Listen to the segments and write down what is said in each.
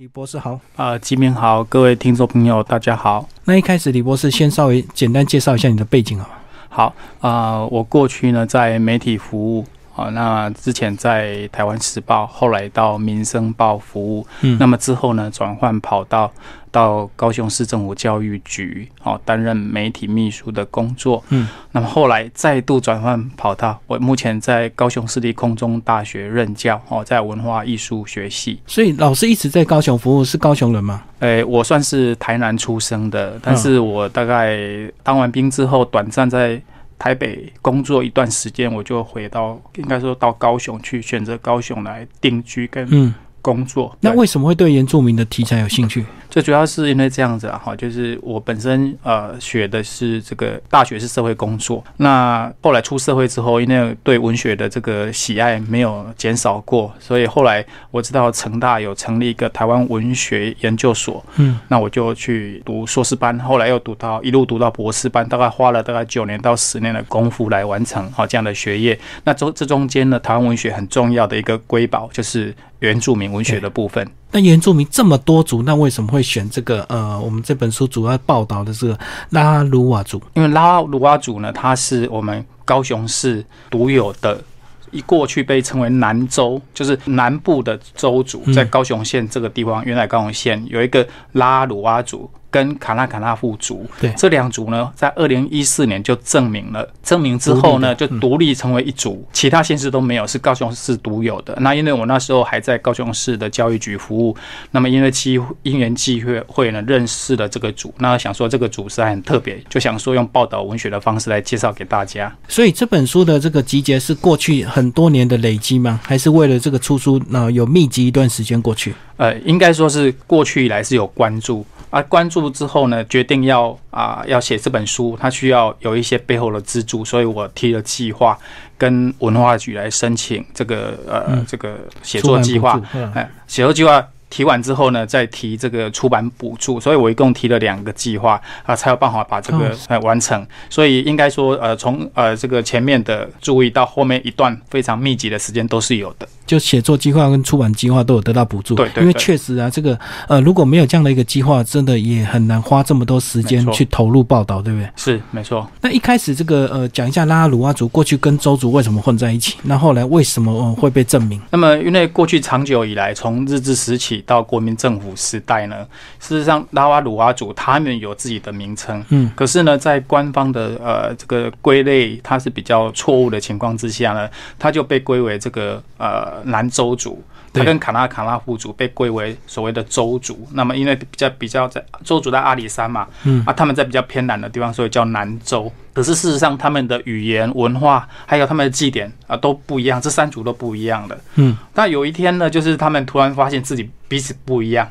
李博士好，啊，吉明好，各位听众朋友，大家好。那一开始，李博士先稍微简单介绍一下你的背景好吗？好啊，我过去呢在媒体服务啊，那之前在台湾时报，后来到民生报服务，嗯，那么之后呢转换跑道。到高雄市政府教育局，哦，担任媒体秘书的工作。嗯，那么后来再度转换跑道，我目前在高雄市立空中大学任教，哦，在文化艺术学系。所以老师一直在高雄服务，是高雄人吗？诶，我算是台南出生的，但是我大概当完兵之后，短暂在台北工作一段时间，我就回到，应该说到高雄去，选择高雄来定居跟工作。那为什么会对原住民的题材有兴趣？最主要是因为这样子啊，哈，就是我本身呃学的是这个大学是社会工作，那后来出社会之后，因为对文学的这个喜爱没有减少过，所以后来我知道成大有成立一个台湾文学研究所，嗯，那我就去读硕士班，后来又读到一路读到博士班，大概花了大概九年到十年的功夫来完成好这样的学业。那中这中间呢，台湾文学很重要的一个瑰宝就是原住民文学的部分。那原住民这么多族，那为什么会选这个？呃，我们这本书主要报道的是拉鲁瓦族，因为拉鲁瓦族呢，它是我们高雄市独有的，一过去被称为南州，就是南部的州族，在高雄县这个地方，原来高雄县有一个拉鲁瓦族。跟卡纳卡纳夫族，对这两族呢，在二零一四年就证明了，证明之后呢，就独立成为一族，其他县市都没有，是高雄市独有的。那因为我那时候还在高雄市的教育局服务，那么因为机因缘际会会呢，认识了这个组，那想说这个族是很特别，就想说用报道文学的方式来介绍给大家。所以这本书的这个集结是过去很多年的累积吗？还是为了这个出书，那有密集一段时间过去？呃，应该说是过去以来是有关注。啊，关注之后呢，决定要啊要写这本书，它需要有一些背后的资助，所以我提了计划，跟文化局来申请这个呃这个写作计划，哎，写作计划。提完之后呢，再提这个出版补助，所以我一共提了两个计划啊，才有办法把这个呃完成。所以应该说，呃，从呃这个前面的注意到后面一段非常密集的时间都是有的。就写作计划跟出版计划都有得到补助，对对。因为确实啊，这个呃如果没有这样的一个计划，真的也很难花这么多时间去投入报道，对不对？是没错。那一开始这个呃讲一下拉鲁阿族过去跟周族为什么混在一起，那后来为什么会被证明？那么因为过去长久以来，从日治时期。到国民政府时代呢，事实上拉瓦鲁瓦族他们有自己的名称，嗯，可是呢，在官方的呃这个归类，它是比较错误的情况之下呢，它就被归为这个呃南州族，它跟卡纳卡纳户族被归为所谓的州族。那么因为比较比较在州族在阿里山嘛，嗯啊，他们在比较偏南的地方，所以叫南州。可是事实上，他们的语言文化还有他们的祭典啊都不一样，这三族都不一样的。嗯，但有一天呢，就是他们突然发现自己彼此不一样，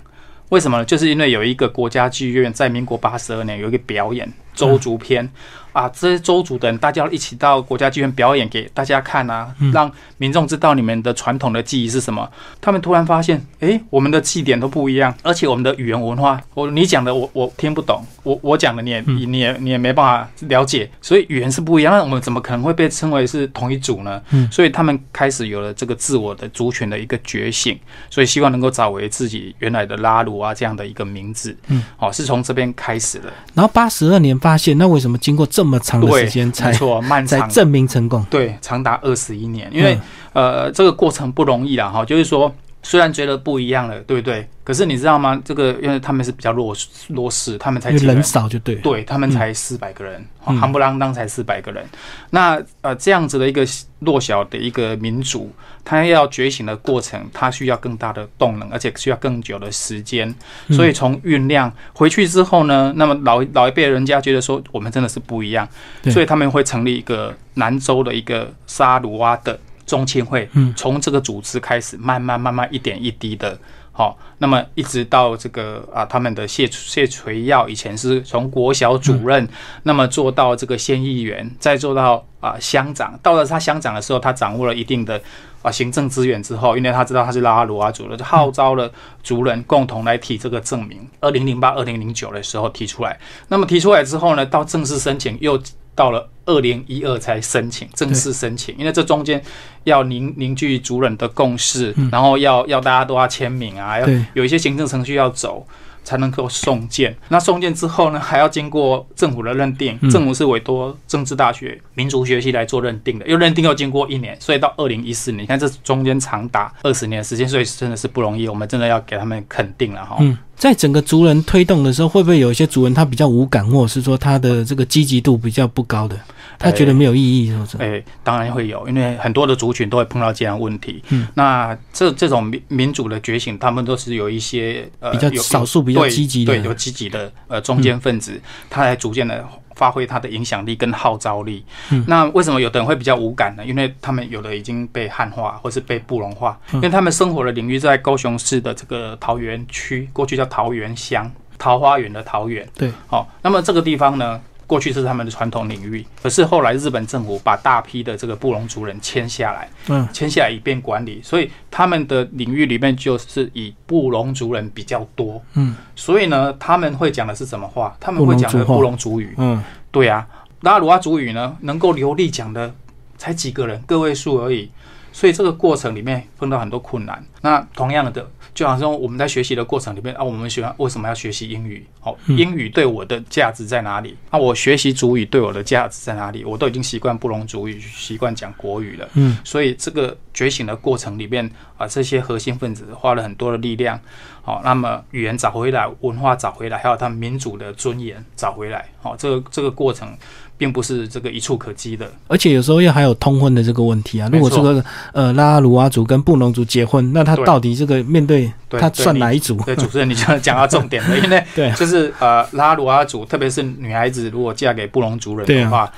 为什么呢？就是因为有一个国家剧院在民国八十二年有一个表演周族篇。啊，这些周族的人，大家一起到国家剧院表演给大家看啊，让民众知道你们的传统的记忆是什么。他们突然发现，哎，我们的祭典都不一样，而且我们的语言文化，我你讲的我我听不懂，我我讲的你也你也你也没办法了解，所以语言是不一样。那我们怎么可能会被称为是同一组呢？所以他们开始有了这个自我的族群的一个觉醒，所以希望能够找回自己原来的拉鲁啊这样的一个名字。嗯，哦，是从这边开始的。然后八十二年发现，那为什么经过这么长的时间才错，漫长。证明成功？对，长达二十一年，因为呃，这个过程不容易啦，哈，就是说，虽然觉得不一样了，对不对？可是你知道吗？这个因为他们是比较弱弱势，他们才人少就对，对他们才四百个人，夯不啷当才四百个人。那呃这样子的一个弱小的一个民族，他要觉醒的过程，他需要更大的动能，而且需要更久的时间。所以从酝酿回去之后呢，那么老老一辈人家觉得说我们真的是不一样，所以他们会成立一个南州的一个沙鲁哇的中青会，从这个组织开始，慢慢慢慢一点一滴的。好，那么一直到这个啊，他们的谢谢垂耀以前是从国小主任，那么做到这个县议员，再做到啊乡长。到了他乡长的时候，他掌握了一定的啊行政资源之后，因为他知道他是拉阿鲁阿族的，就号召了族人共同来提这个证明。二零零八、二零零九的时候提出来，那么提出来之后呢，到正式申请又到了。二零一二才申请正式申请，因为这中间要凝凝聚主人的共识，然后要要大家都要签名啊，要有一些行政程序要走。才能够送件。那送件之后呢，还要经过政府的认定。政府是委托政治大学民族学系来做认定的，又认定又经过一年，所以到二零一四年，你看这中间长达二十年的时间，所以真的是不容易。我们真的要给他们肯定了哈。嗯，在整个族人推动的时候，会不会有一些族人他比较无感，或者是说他的这个积极度比较不高的？他觉得没有意义，是不是？哎，当然会有，因为很多的族群都会碰到这样问题。嗯，那这这种民民主的觉醒，他们都是有一些呃比较少数比较积极的，对，有积极的呃中间分子，他来逐渐的发挥他的影响力跟号召力。嗯，那为什么有的人会比较无感呢？因为他们有的已经被汉化，或是被布隆化，因为他们生活的领域在高雄市的这个桃园区，过去叫桃园乡，桃花源的桃园。对，好，那么这个地方呢？过去是他们的传统领域，可是后来日本政府把大批的这个布隆族人迁下来，嗯，迁下来以便管理，所以他们的领域里面就是以布隆族人比较多，嗯，所以呢，他们会讲的是什么话？他们会讲的布隆族语，嗯，对啊，拉鲁阿族语呢，能够流利讲的才几个人，个位数而已，所以这个过程里面碰到很多困难。那同样的。就好像我们在学习的过程里面啊，我们喜欢为什么要学习英语？好，英语对我的价值在哪里？那我学习主语对我的价值在哪里？我都已经习惯不容主语，习惯讲国语了。嗯，所以这个觉醒的过程里面啊，这些核心分子花了很多的力量。好，那么语言找回来，文化找回来，还有他们民主的尊严找回来。好，这个这个过程。并不是这个一触可及的，而且有时候又还有通婚的这个问题啊。如果这个呃拉阿鲁阿族跟布农族结婚，那他到底这个面对他算哪一组？对主持人，你就讲到重点了，因为对，就是呃拉阿鲁阿族，特别是女孩子如果嫁给布农族人的话，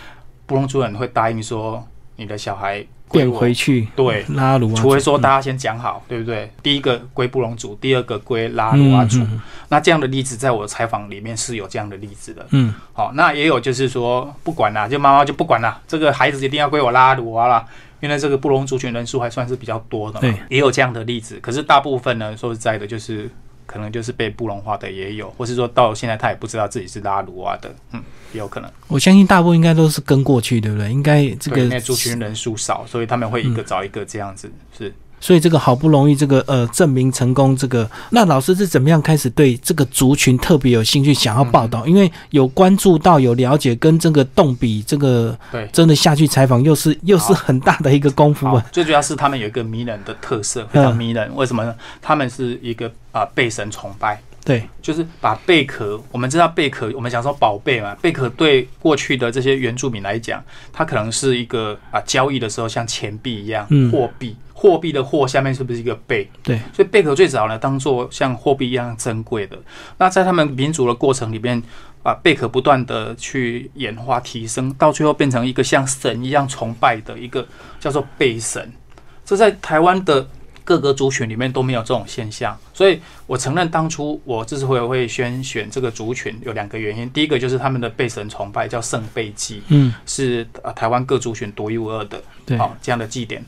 布农族人会答应说你的小孩。变回去，对拉鲁，除非说大家先讲好，对不对？第一个归布隆族，第二个归拉鲁阿族。那这样的例子，在我的采访里面是有这样的例子的。嗯，好，那也有就是说，不管啦，就妈妈就不管啦，这个孩子一定要归我拉鲁阿啦，因为这个布隆族群人数还算是比较多的。对，也有这样的例子。可是大部分呢，说实在的，就是可能就是被布隆化的也有，或是说到现在他也不知道自己是拉鲁瓦的。嗯。也有可能，我相信大部分应该都是跟过去，对不对？应该这个族群人数少，所以他们会一个找一个这样子，是。所以这个好不容易这个呃证明成功，这个那老师是怎么样开始对这个族群特别有兴趣，想要报道？因为有关注到、有了解，跟这个动笔这个对真的下去采访，又是又是很大的一个功夫啊。最主要是他们有一个迷人的特色，非常迷人。为什么呢？他们是一个啊被神崇拜。对，就是把贝壳，我们知道贝壳，我们讲说宝贝嘛，贝壳对过去的这些原住民来讲，它可能是一个啊交易的时候像钱币一样，货币，货币的货下面是不是一个贝？对，所以贝壳最早呢当做像货币一样珍贵的。那在他们民族的过程里面，把贝壳不断的去演化提升，到最后变成一个像神一样崇拜的一个叫做贝神。这在台湾的。各个族群里面都没有这种现象，所以我承认当初我这次会会先选这个族群，有两个原因。第一个就是他们的被神崇拜叫圣被祭，嗯，是呃台湾各族群独一无二的，对，好这样的祭典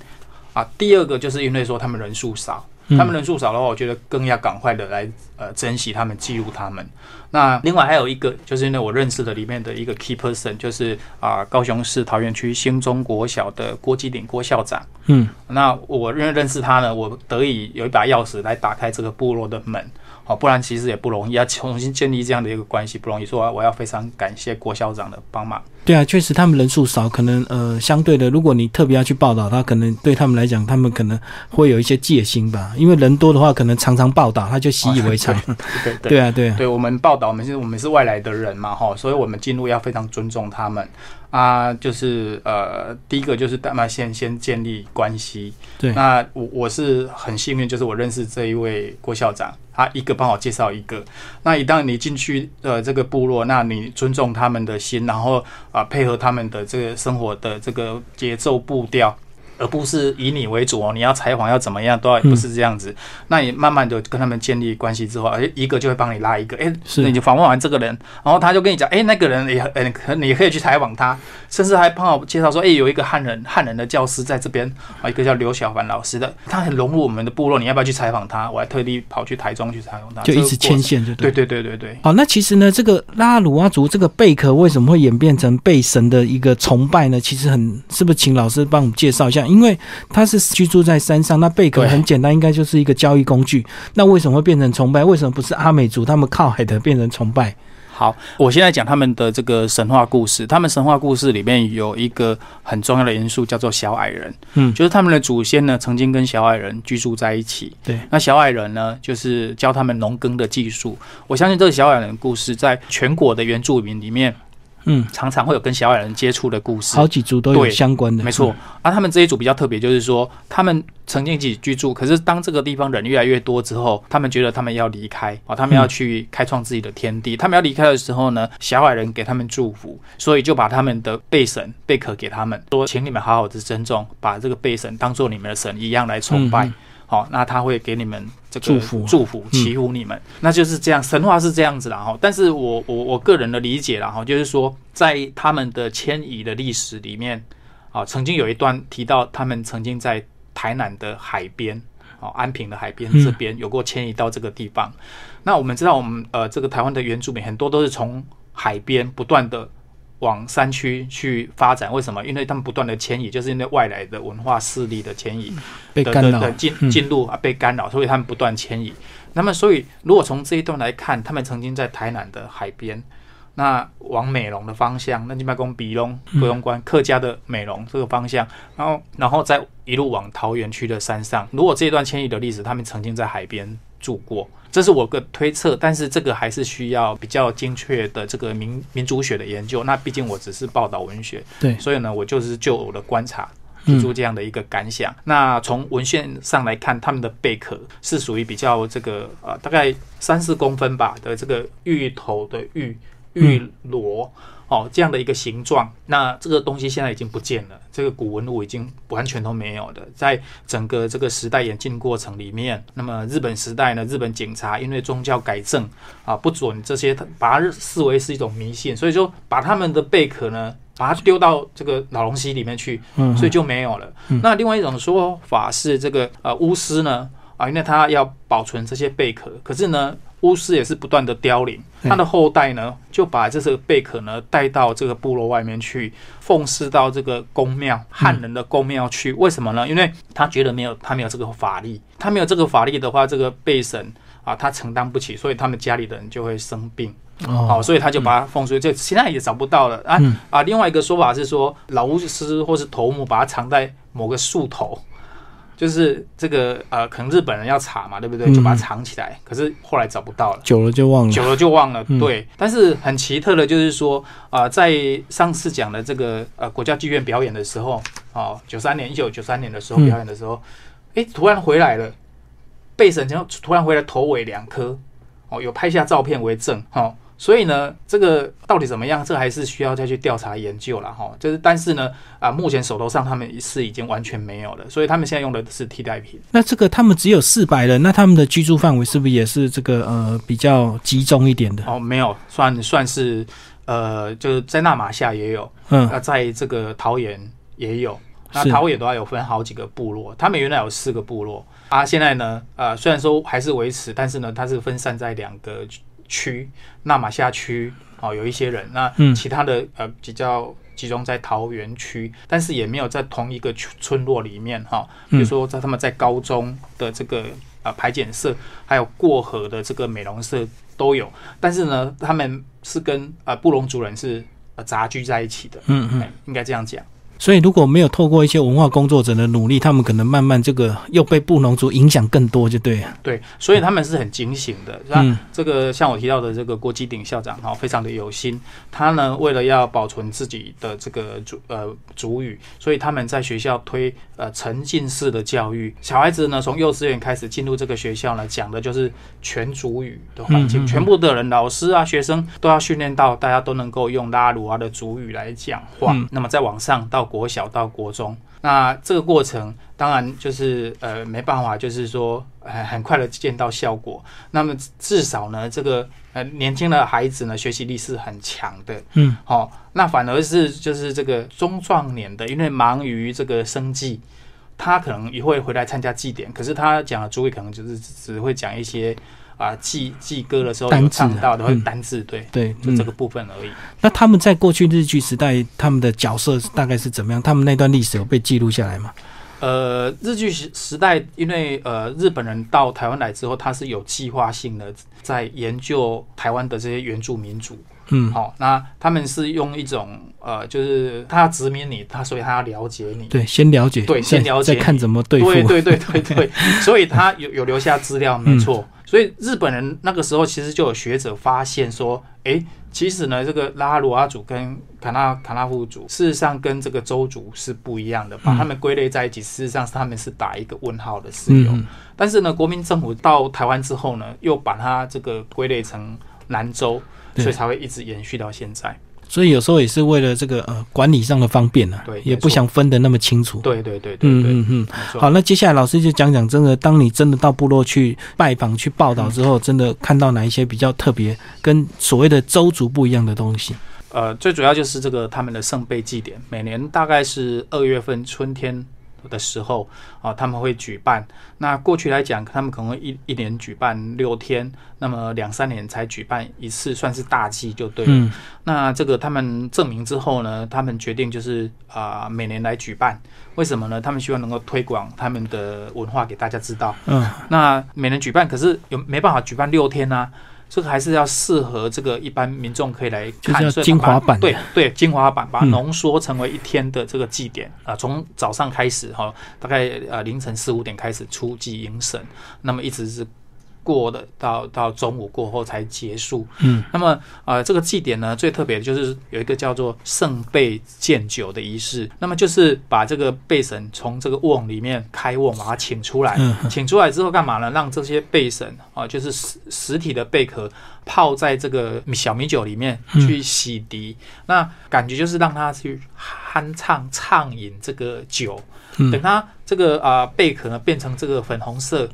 啊。第二个就是因为说他们人数少。他们人数少的话，我觉得更要赶快的来呃珍惜他们，记录他们。那另外还有一个，就是因为我认识的里面的一个 key person，就是啊高雄市桃园区新中国小的郭基鼎郭校长。嗯，那我认认识他呢，我得以有一把钥匙来打开这个部落的门。好，不然其实也不容易，要重新建立这样的一个关系不容易。说我要非常感谢郭校长的帮忙。对啊，确实他们人数少，可能呃相对的，如果你特别要去报道他，可能对他们来讲，他们可能会有一些戒心吧。因为人多的话，可能常常报道，他就习以为常。对对啊，对，对我们报道，我们是我们是外来的人嘛，哈，所以我们进入要非常尊重他们。啊，就是呃，第一个就是大嘛先先建立关系。对，那我我是很幸运，就是我认识这一位郭校长，他一个帮我介绍一个。那一旦你进去呃这个部落，那你尊重他们的心，然后啊配合他们的这个生活的这个节奏步调，而不是以你为主哦。你要采访要怎么样，都要不是这样子。那你慢慢的跟他们建立关系之后，哎，一个就会帮你拉一个，哎，那你就访问完这个人，然后他就跟你讲，哎，那个人也，哎，可你可以去采访他，甚至还帮我介绍说，哎，有一个汉人汉人的教师在这边啊，一个叫刘小凡老师的，他很融入我们的部落，你要不要去采访他？我还特地跑去台中去采访他，就一直牵线，就对对对对对。好，那其实呢，这个拉鲁阿族这个贝壳为什么会演变成贝神的一个崇拜呢？其实很，是不是请老师帮我们介绍一下？因为他是居住在山上，那贝壳很简单，应该就是一个交易工具。那为什么会变成崇拜？为什么不是阿美族他们靠海的变成崇拜？好，我现在讲他们的这个神话故事。他们神话故事里面有一个很重要的元素，叫做小矮人。嗯，就是他们的祖先呢，曾经跟小矮人居住在一起。对，那小矮人呢，就是教他们农耕的技术。我相信这个小矮人故事，在全国的原住民里面。嗯，常常会有跟小矮人接触的故事，好几组都有相关的，没错。而他们这一组比较特别，就是说他们曾经一起居住，可是当这个地方人越来越多之后，他们觉得他们要离开啊，他们要去开创自己的天地。他们要离开的时候呢，小矮人给他们祝福，所以就把他们的贝神贝壳给他们，说请你们好好的珍重，把这个贝神当做你们的神一样来崇拜。好，那他会给你们这个祝福、祝福、祈福你们，那就是这样。神话是这样子的哈，但是我我我个人的理解啦哈，就是说在他们的迁移的历史里面啊，曾经有一段提到他们曾经在台南的海边，哦，安平的海边这边有过迁移到这个地方。那我们知道，我们呃这个台湾的原住民很多都是从海边不断的。往山区去发展，为什么？因为他们不断的迁移，就是因为外来的文化势力的迁移，被干扰进进入啊，被干扰，所以他们不断迁移。那么，所以如果从这一段来看，他们曾经在台南的海边，那往美容的方向，那金麦公比隆不用关客家的美容这个方向，然后，然后再一路往桃园区的山上。如果这一段迁移的历史，他们曾经在海边住过。这是我个推测，但是这个还是需要比较精确的这个民民族学的研究。那毕竟我只是报道文学，对，所以呢，我就是就我的观察提出这样的一个感想。那从文献上来看，他们的贝壳是属于比较这个呃，大概三四公分吧的这个芋头的芋芋螺。哦，这样的一个形状，那这个东西现在已经不见了，这个古文物已经完全都没有的。在整个这个时代演进过程里面，那么日本时代呢，日本警察因为宗教改正啊，不准这些，把它视为是一种迷信，所以说把他们的贝壳呢，把它丢到这个老龙溪里面去，所以就没有了。那另外一种说法是，这个呃巫师呢，啊，因为他要保存这些贝壳，可是呢。巫师也是不断的凋零，他的后代呢就把这个贝壳呢带到这个部落外面去，奉祀到这个宫庙汉人的宫庙去。为什么呢？因为他觉得没有他没有这个法力，他没有这个法力的话，这个贝神啊他承担不起，所以他们家里的人就会生病。哦，所以他就把它奉出，这现在也找不到了啊啊！另外一个说法是说，老巫师或是头目把它藏在某个树头。就是这个呃，可能日本人要查嘛，对不对？就把它藏起来。可是后来找不到了，久了就忘了，久了就忘了。对，但是很奇特的，就是说啊，在上次讲的这个呃国家剧院表演的时候，哦，九三年一九九三年的时候表演的时候，哎，突然回来了，背神然后突然回来头尾两颗，哦，有拍下照片为证，哈。所以呢，这个到底怎么样？这还是需要再去调查研究了哈。就是，但是呢，啊，目前手头上他们是已经完全没有了，所以他们现在用的是替代品。那这个他们只有四百人，那他们的居住范围是不是也是这个呃比较集中一点的？哦，没有，算算是呃，就是在纳马夏也有，嗯，那在这个桃园也有，那桃园的话有分好几个部落，他们原来有四个部落啊，现在呢，呃，虽然说还是维持，但是呢，它是分散在两个。区纳马夏区哦，有一些人，那其他的呃比较集中在桃园区，但是也没有在同一个村落里面哈。比如说在他们在高中的这个呃排检社，还有过河的这个美容社都有，但是呢，他们是跟呃布隆族人是呃杂居在一起的。嗯嗯，应该这样讲。所以如果没有透过一些文化工作者的努力，他们可能慢慢这个又被布农族影响更多，就对。对，所以他们是很警醒的。嗯，这个像我提到的这个郭基鼎校长哈，非常的有心。他呢，为了要保存自己的这个主呃主语，所以他们在学校推呃沉浸式的教育。小孩子呢，从幼稚园开始进入这个学校呢，讲的就是全主语的环境，全部的人，老师啊，学生都要训练到大家都能够用拉鲁阿的主语来讲话。那么再往上到。国小到国中，那这个过程当然就是呃没办法，就是说很很快的见到效果。那么至少呢，这个呃年轻的孩子呢，学习力是很强的。嗯，好，那反而是就是这个中壮年的，因为忙于这个生计，他可能也会回来参加祭典，可是他讲的主语可能就是只会讲一些。啊，祭祭歌的时候有唱到的会单字，对对，就这个部分而已。那他们在过去日剧时代，他们的角色大概是怎么样？他们那段历史有被记录下来吗？呃，日剧时时代，因为呃日本人到台湾来之后，他是有计划性的在研究台湾的这些原住民族。嗯，好，那他们是用一种呃，就是他要殖民你，他所以他要了解你，对，先了解，对，先了解，再看怎么对付，对对对对对，所以他有有留下资料，没错。所以日本人那个时候其实就有学者发现说，哎，其实呢，这个拉哈鲁阿族跟卡纳卡纳夫族，事实上跟这个周族是不一样的，把他们归类在一起，事实上是他们是打一个问号的事由。但是呢，国民政府到台湾之后呢，又把它这个归类成南州。所以才会一直延续到现在。所以有时候也是为了这个呃管理上的方便呢，对，也不想分得那么清楚。对对对对，嗯嗯嗯。好，那接下来老师就讲讲，真的，当你真的到部落去拜访、去报道之后，真的看到哪一些比较特别、跟所谓的周族不一样的东西？呃，最主要就是这个他们的圣杯祭典，每年大概是二月份春天。的时候啊，他们会举办。那过去来讲，他们可能一一年举办六天，那么两三年才举办一次，算是大祭就对了。那这个他们证明之后呢，他们决定就是啊，每年来举办。为什么呢？他们希望能够推广他们的文化给大家知道。嗯，那每年举办，可是有没办法举办六天呢？这个还是要适合这个一般民众可以来看，精华版。对对，精华版把它浓缩成为一天的这个祭典啊，从早上开始哈，大概呃凌晨四五点开始出祭迎神，那么一直是。过的到到中午过后才结束。嗯，那么呃，这个祭典呢，最特别的就是有一个叫做圣贝见酒的仪式。那么就是把这个贝神从这个瓮里面开瓮，把它请出来。嗯，请出来之后干嘛呢？让这些贝神啊，就是实实体的贝壳泡在这个小米酒里面去洗涤。那感觉就是让它去酣畅畅饮这个酒。等它这个啊贝壳呢变成这个粉红色哦。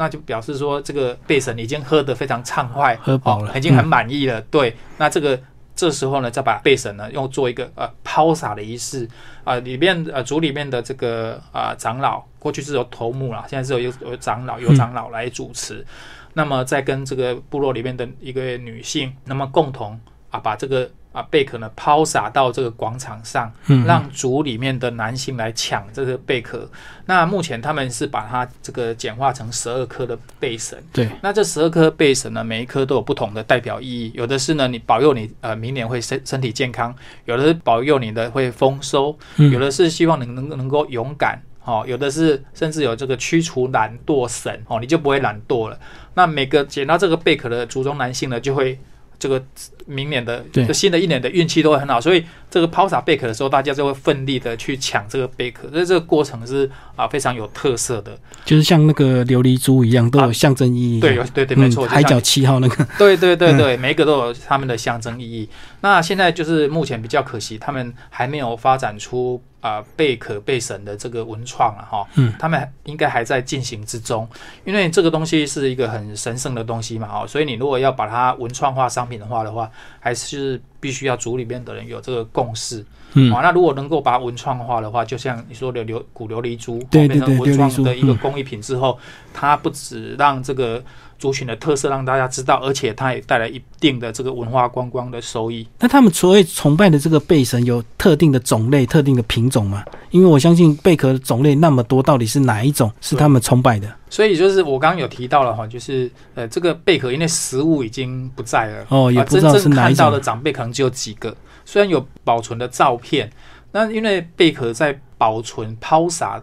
那就表示说，这个贝神已经喝得非常畅快，喝饱了，已经很满意了。对，那这个这时候呢，再把贝神呢，用做一个呃抛洒的仪式啊，里面呃族里面的这个啊长老，过去是由头目啦，现在是由由长老由长老来主持，那么再跟这个部落里面的一个女性，那么共同啊把这个。啊，贝壳呢抛洒到这个广场上，让族里面的男性来抢这个贝壳。那目前他们是把它这个简化成十二颗的贝神。对，那这十二颗贝神呢，每一颗都有不同的代表意义。有的是呢，你保佑你呃明年会身身体健康；有的是保佑你的会丰收；有的是希望你能能够勇敢。哦，有的是甚至有这个驱除懒惰神哦，你就不会懒惰了。那每个捡到这个贝壳的族中男性呢，就会。这个明年的、这新的一年的运气都会很好，所以这个抛洒贝壳的时候，大家就会奋力的去抢这个贝壳，所以这个过程是啊非常有特色的，就是像那个琉璃珠一样，都有象征意义。对，对对，没错，海角七号那个。对对对对，每一个都有他们的象征意义。那现在就是目前比较可惜，他们还没有发展出。啊，贝壳贝神的这个文创了哈，嗯，他们应该还在进行之中，因为这个东西是一个很神圣的东西嘛，哦，所以你如果要把它文创化、商品的话的话，还是必须要组里面的人有这个共识，嗯，啊，那如果能够把它文创化的话，就像你说的琉古琉璃珠对变成文创的一个工艺品之后，它不止让这个。族群的特色让大家知道，而且它也带来一定的这个文化观光的收益。那他们所谓崇拜的这个贝神有特定的种类、特定的品种吗？因为我相信贝壳的种类那么多，到底是哪一种是他们崇拜的？所以就是我刚刚有提到了哈，就是呃，这个贝壳因为食物已经不在了哦，也不知道是哪一种。看到的长辈可能只有几个，虽然有保存的照片，那因为贝壳在保存抛洒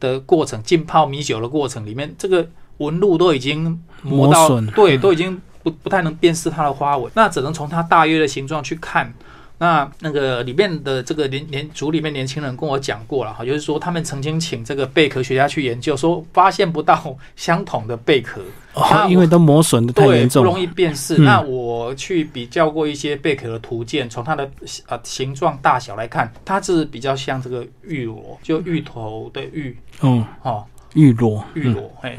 的过程、浸泡米酒的过程里面，这个。纹路都已经磨到，对，都已经不不太能辨识它的花纹，那只能从它大约的形状去看，那那个里面的这个年年组里面年轻人跟我讲过了哈，就是说他们曾经请这个贝壳学家去研究，说发现不到相同的贝壳，哦，因为都磨损的太严重，不容易辨识。那我去比较过一些贝壳的图鉴，从它的呃形状大小来看，它是比较像这个玉螺，就芋头的芋，嗯，哦，玉螺，玉螺，哎。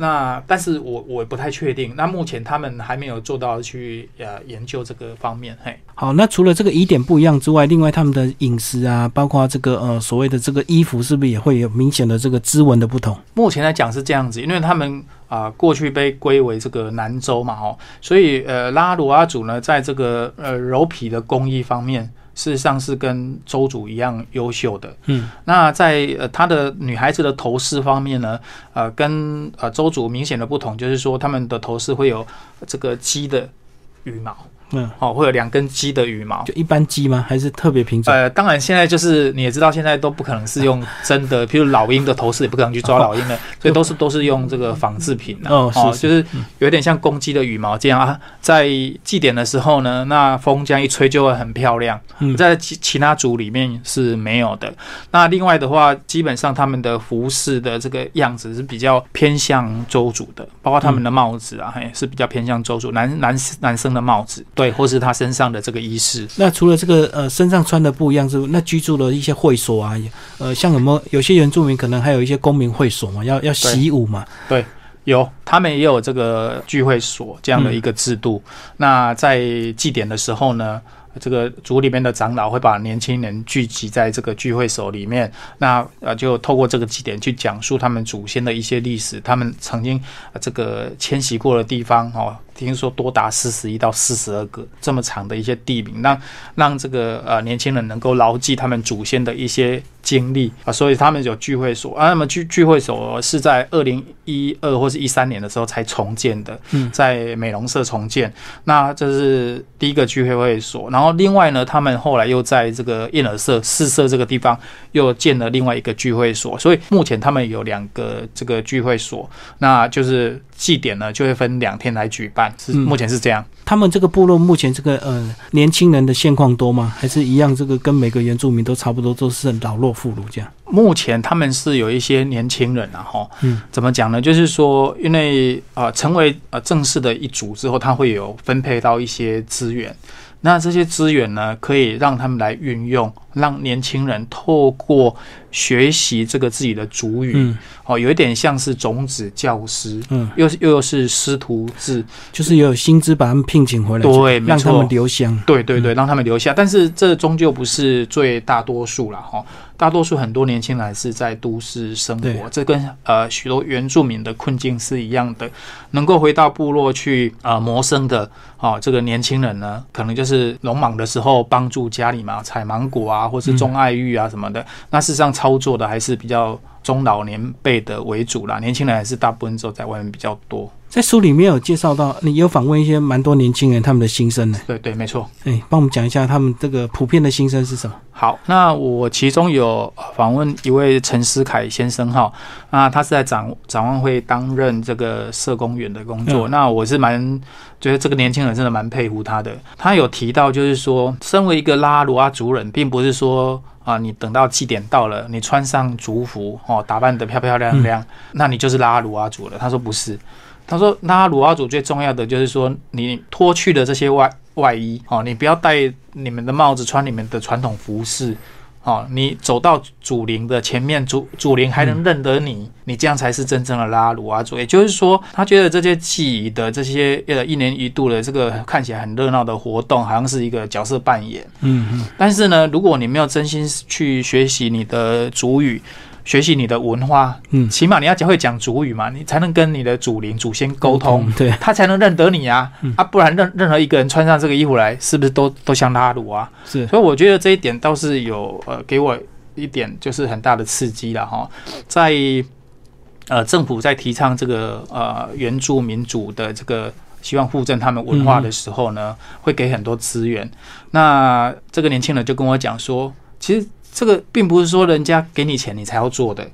那但是我我不太确定。那目前他们还没有做到去呃研究这个方面。嘿，好，那除了这个疑点不一样之外，另外他们的饮食啊，包括这个呃所谓的这个衣服，是不是也会有明显的这个织纹的不同？目前来讲是这样子，因为他们啊过去被归为这个南州嘛，哦，所以呃拉鲁阿祖呢，在这个呃柔皮的工艺方面。事实上是跟周主一样优秀的。嗯，那在呃他的女孩子的头饰方面呢，呃，跟呃周主明显的不同，就是说他们的头饰会有这个鸡的羽毛。嗯，哦，会有两根鸡的羽毛，就一般鸡吗？还是特别品种？呃，当然，现在就是你也知道，现在都不可能是用真的，譬如老鹰的头饰也不可能去抓老鹰的，所以都是都是用这个仿制品的。哦，是，就是有点像公鸡的羽毛这样啊。在祭典的时候呢，那风这样一吹就会很漂亮。嗯，在其其他族里面是没有的。那另外的话，基本上他们的服饰的这个样子是比较偏向周族的，包括他们的帽子啊，嘿，是比较偏向周族男男男生的帽子。对，或是他身上的这个仪式。那除了这个呃身上穿的不一样之外，那居住的一些会所啊，呃，像什么有些原住民可能还有一些公民会所嘛，要要习武嘛。对，有他们也有这个聚会所这样的一个制度。那在祭典的时候呢？这个族里面的长老会把年轻人聚集在这个聚会所里面，那呃就透过这个祭典去讲述他们祖先的一些历史，他们曾经这个迁徙过的地方哦，听说多达四十一到四十二个这么长的一些地名，让让这个呃年轻人能够牢记他们祖先的一些。经历啊，所以他们有聚会所啊。那么聚聚会所是在二零一二或是一三年的时候才重建的，嗯在美容社重建。那这是第一个聚会会所。然后另外呢，他们后来又在这个燕尔社四社这个地方又建了另外一个聚会所。所以目前他们有两个这个聚会所，那就是祭典呢就会分两天来举办。是目前是这样。他们这个部落目前这个呃年轻人的现况多吗？还是一样？这个跟每个原住民都差不多，都是老弱妇孺这样。目前他们是有一些年轻人啊，哈，嗯，怎么讲呢？就是说，因为呃成为呃正式的一组之后，他会有分配到一些资源。那这些资源呢，可以让他们来运用，让年轻人透过学习这个自己的主语，哦，有一点像是种子教师，嗯，又又又是师徒制，就是有薪资把他们聘请回来，对，让他们留乡，对对对，让他们留下。但是这终究不是最大多数了，哈。大多数很多年轻人是在都市生活，这跟呃许多原住民的困境是一样的。能够回到部落去啊谋生的哦，这个年轻人呢，可能就是农忙的时候帮助家里嘛，采芒果啊，或是钟爱玉啊什么的。那事实上操作的还是比较中老年辈的为主啦，年轻人还是大部分都在外面比较多。在书里面有介绍到，你有访问一些蛮多年轻人他们的心声呢。对对，没错。哎，帮我们讲一下他们这个普遍的心声是什么？好，那我其中有访问一位陈思凯先生哈，那他是在展展望会担任这个社工员的工作。那我是蛮觉得这个年轻人真的蛮佩服他的。他有提到就是说，身为一个拉鲁阿族人，并不是说啊，你等到祭典到了，你穿上族服哦，打扮得漂漂亮亮，那你就是拉鲁阿族了。他说不是。他说：“拉鲁阿族最重要的就是说，你脱去的这些外外衣，哦，你不要戴你们的帽子，穿你们的传统服饰，哦，你走到祖灵的前面，祖祖灵还能认得你，你这样才是真正的拉鲁阿族。也就是说，他觉得这些祭仪的这些呃一年一度的这个看起来很热闹的活动，好像是一个角色扮演。嗯嗯。但是呢，如果你没有真心去学习你的祖语。”学习你的文化，嗯，起码你要讲会讲主语嘛，你才能跟你的祖灵祖先沟通，对，他才能认得你啊，啊，不然任任何一个人穿上这个衣服来，是不是都都像拉鲁啊？是，所以我觉得这一点倒是有呃给我一点就是很大的刺激了哈，在呃政府在提倡这个呃原住民主的这个希望附赠他们文化的时候呢，会给很多资源。那这个年轻人就跟我讲说，其实。这个并不是说人家给你钱你才要做的。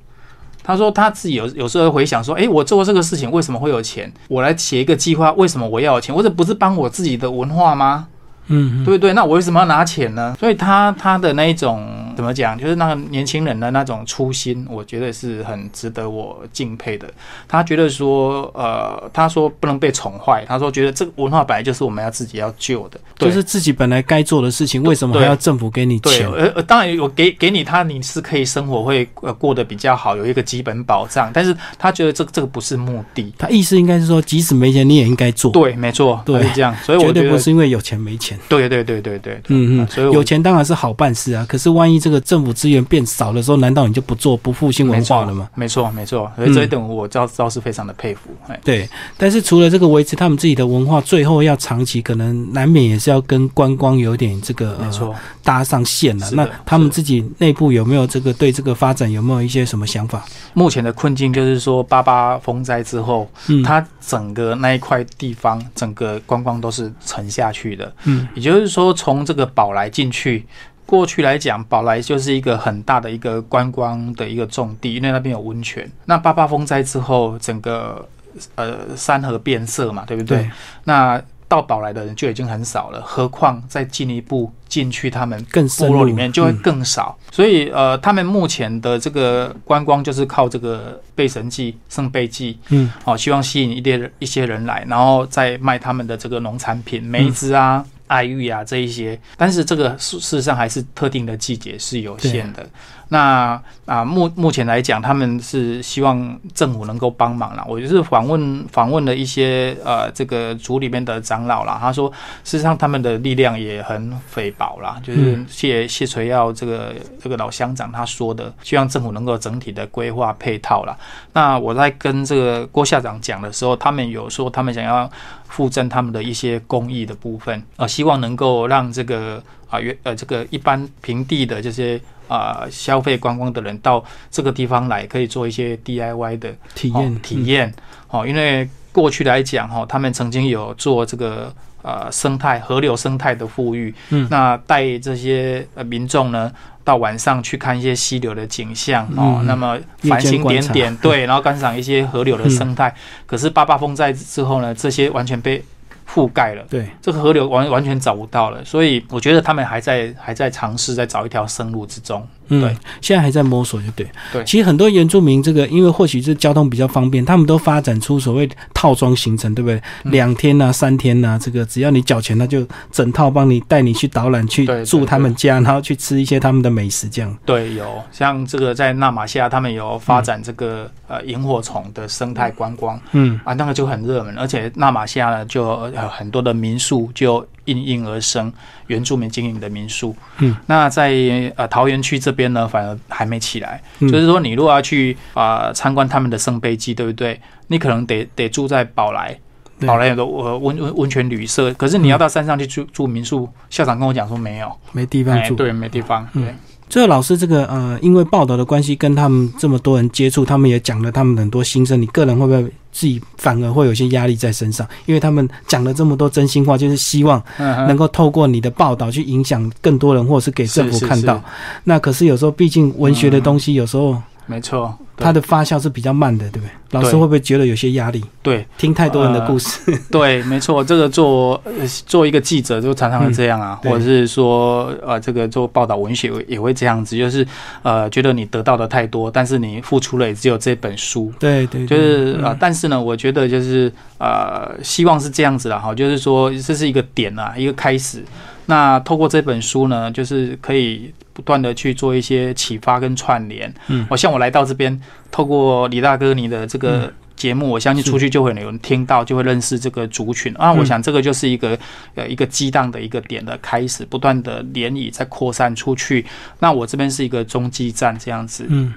他说他自己有有时候回想说，诶，我做这个事情为什么会有钱？我来写一个计划，为什么我要有钱？或者不是帮我自己的文化吗？嗯，对不对？那我为什么要拿钱呢？所以他他的那一种怎么讲，就是那个年轻人的那种初心，我觉得是很值得我敬佩的。他觉得说，呃，他说不能被宠坏，他说觉得这个文化本来就是我们要自己要救的，就是自己本来该做的事情，为什么还要政府给你钱？呃呃，当然我给给你他，你是可以生活会呃过得比较好，有一个基本保障。但是他觉得这这个不是目的，他意思应该是说，即使没钱你也应该做。对，没错，对，是这样。所以我觉得不是因为有钱没钱。对对对对对，嗯嗯，所以有钱当然是好办事啊。可是万一这个政府资源变少的时候，难道你就不做不复兴文化了吗？没错没错，所以这一点我倒倒是非常的佩服。对，但是除了这个维持他们自己的文化，最后要长期，可能难免也是要跟观光有点这个没错搭上线了。那他们自己内部有没有这个对这个发展有没有一些什么想法？目前的困境就是说，八八风灾之后，嗯，它整个那一块地方，整个观光都是沉下去的。嗯，也就是说，从这个宝来进去。过去来讲，宝来就是一个很大的一个观光的一个重地，因为那边有温泉。那八八风灾之后，整个呃山河变色嘛，对不对？那到宝来的人就已经很少了，何况再进一步进去他们部落里面就会更少。所以呃，他们目前的这个观光就是靠这个背神祭、圣背祭，嗯，好，希望吸引一些一些人来，然后再卖他们的这个农产品、梅子啊。爱玉啊，这一些，但是这个事事实上还是特定的季节是有限的。那啊，目目前来讲，他们是希望政府能够帮忙啦。我就是访问访问了一些呃，这个组里面的长老啦，他说，事实上他们的力量也很菲薄啦。就是谢谢垂耀这个这个老乡长他说的，希望政府能够整体的规划配套啦。那我在跟这个郭校长讲的时候，他们有说他们想要附赠他们的一些公益的部分啊，希望能够让这个啊原呃这个一般平地的这些。啊，消费观光的人到这个地方来，可以做一些 DIY 的体验体验。哦，因为过去来讲，哈，他们曾经有做这个呃生态河流生态的富裕。嗯，那带这些呃民众呢，到晚上去看一些溪流的景象。哦，那么繁星点点，对，然后观赏一些河流的生态。可是八八风灾之后呢，这些完全被。覆盖了，对。这个河流完完全找不到了，所以我觉得他们还在还在尝试在找一条生路之中。嗯，对，现在还在摸索，就对。对，其实很多原住民这个，因为或许是交通比较方便，他们都发展出所谓套装行程，对不对？两天呐，三天呐，这个只要你缴钱，他就整套帮你带你去导览，去住他们家，然后去吃一些他们的美食，这样。对，有像这个在纳马夏，他们有发展这个呃萤火虫的生态观光，嗯啊，那个就很热门，而且纳马夏呢就。很多的民宿就应运而生，原住民经营的民宿。嗯，那在呃桃园区这边呢，反而还没起来。就是说，你如果要去啊参观他们的圣杯基，对不对？你可能得得住在宝来，宝来有个呃温温温泉旅社。可是你要到山上去住住民宿，校长跟我讲说没有，没地方住，对，没地方。对。这个老师，这个呃，因为报道的关系，跟他们这么多人接触，他们也讲了他们很多心声。你个人会不会自己反而会有些压力在身上？因为他们讲了这么多真心话，就是希望 能够透过你的报道去影响更多人，或者是给政府看到。那可是有时候，毕竟文学的东西，有时候没错。它的发酵是比较慢的，对不对？老师会不会觉得有些压力？对，听太多人的故事。对，没错，这个做做一个记者就常常会这样啊，或者是说呃，这个做报道文学也会这样子，就是呃，觉得你得到的太多，但是你付出了也只有这本书。对对，就是啊，但是呢，我觉得就是呃，希望是这样子的哈，就是说这是一个点啊，一个开始。那透过这本书呢，就是可以不断的去做一些启发跟串联。嗯，我像我来到这边，透过李大哥你的这个节目，我相信出去就会有人听到，就会认识这个族群啊。我想这个就是一个呃一个激荡的一个点的开始，不断的涟漪在扩散出去。那我这边是一个中继站这样子。嗯，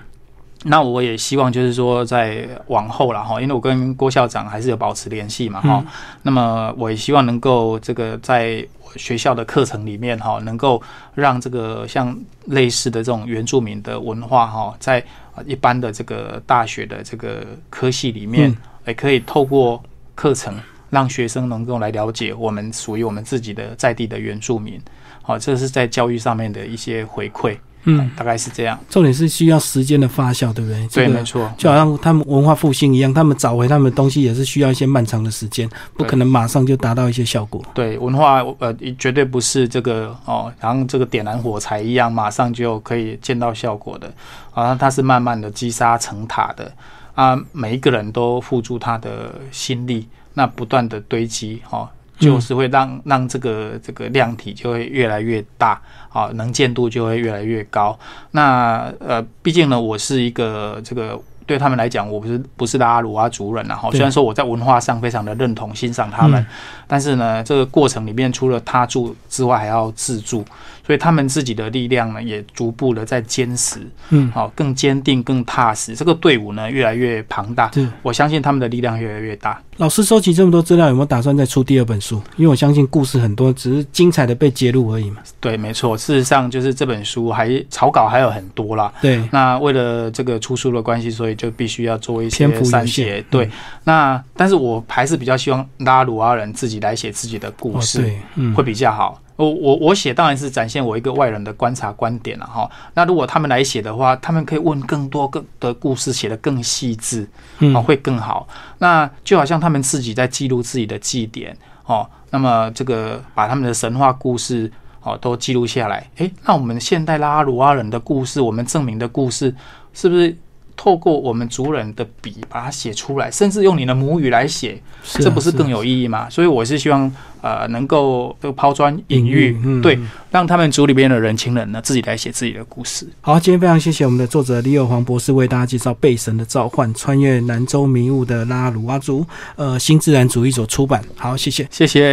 那我也希望就是说在往后了哈，因为我跟郭校长还是有保持联系嘛哈。那么我也希望能够这个在。学校的课程里面哈，能够让这个像类似的这种原住民的文化哈，在一般的这个大学的这个科系里面，也可以透过课程让学生能够来了解我们属于我们自己的在地的原住民。好，这是在教育上面的一些回馈。嗯，大概是这样。重点是需要时间的发酵，对不对？对，没错。就好像他们文化复兴一样，他们找回他们的东西也是需要一些漫长的时间，不可能马上就达到一些效果。对，文化呃，绝对不是这个哦，然后这个点燃火柴一样，马上就可以见到效果的。啊，它是慢慢的积沙成塔的啊，每一个人都付出他的心力，那不断的堆积，哈。就是会让让这个这个量体就会越来越大啊，能见度就会越来越高。那呃，毕竟呢，我是一个这个对他们来讲，我不是不是拉鲁阿族人然后虽然说我在文化上非常的认同欣赏他们，但是呢，这个过程里面除了他住之外，还要自助。所以他们自己的力量呢，也逐步的在坚实，嗯，好，更坚定、更踏实。这个队伍呢，越来越庞大。对，我相信他们的力量越来越大。老师收集这么多资料，有没有打算再出第二本书？因为我相信故事很多，只是精彩的被揭露而已嘛。对，没错。事实上，就是这本书还草稿还有很多啦。对。那为了这个出书的关系，所以就必须要做一些删写。对。那但是我还是比较希望拉鲁阿人自己来写自己的故事，对，会比较好。我我我写当然是展现我一个外人的观察观点了哈。那如果他们来写的话，他们可以问更多更的故事，写得更细致，哦，会更好。那就好像他们自己在记录自己的祭典哦，那么这个把他们的神话故事哦都记录下来。诶，那我们现代拉鲁阿人的故事，我们证明的故事，是不是？透过我们族人的笔把它写出来，甚至用你的母语来写，这不是更有意义吗？所以我是希望呃能够这个抛砖引玉，对，让他们族里边的人情人呢自己来写自己的故事。好，今天非常谢谢我们的作者李友黄博士为大家介绍《被神的召唤：穿越南州迷雾的拉鲁阿族》，呃，新自然主义所出版。好，谢谢，谢谢。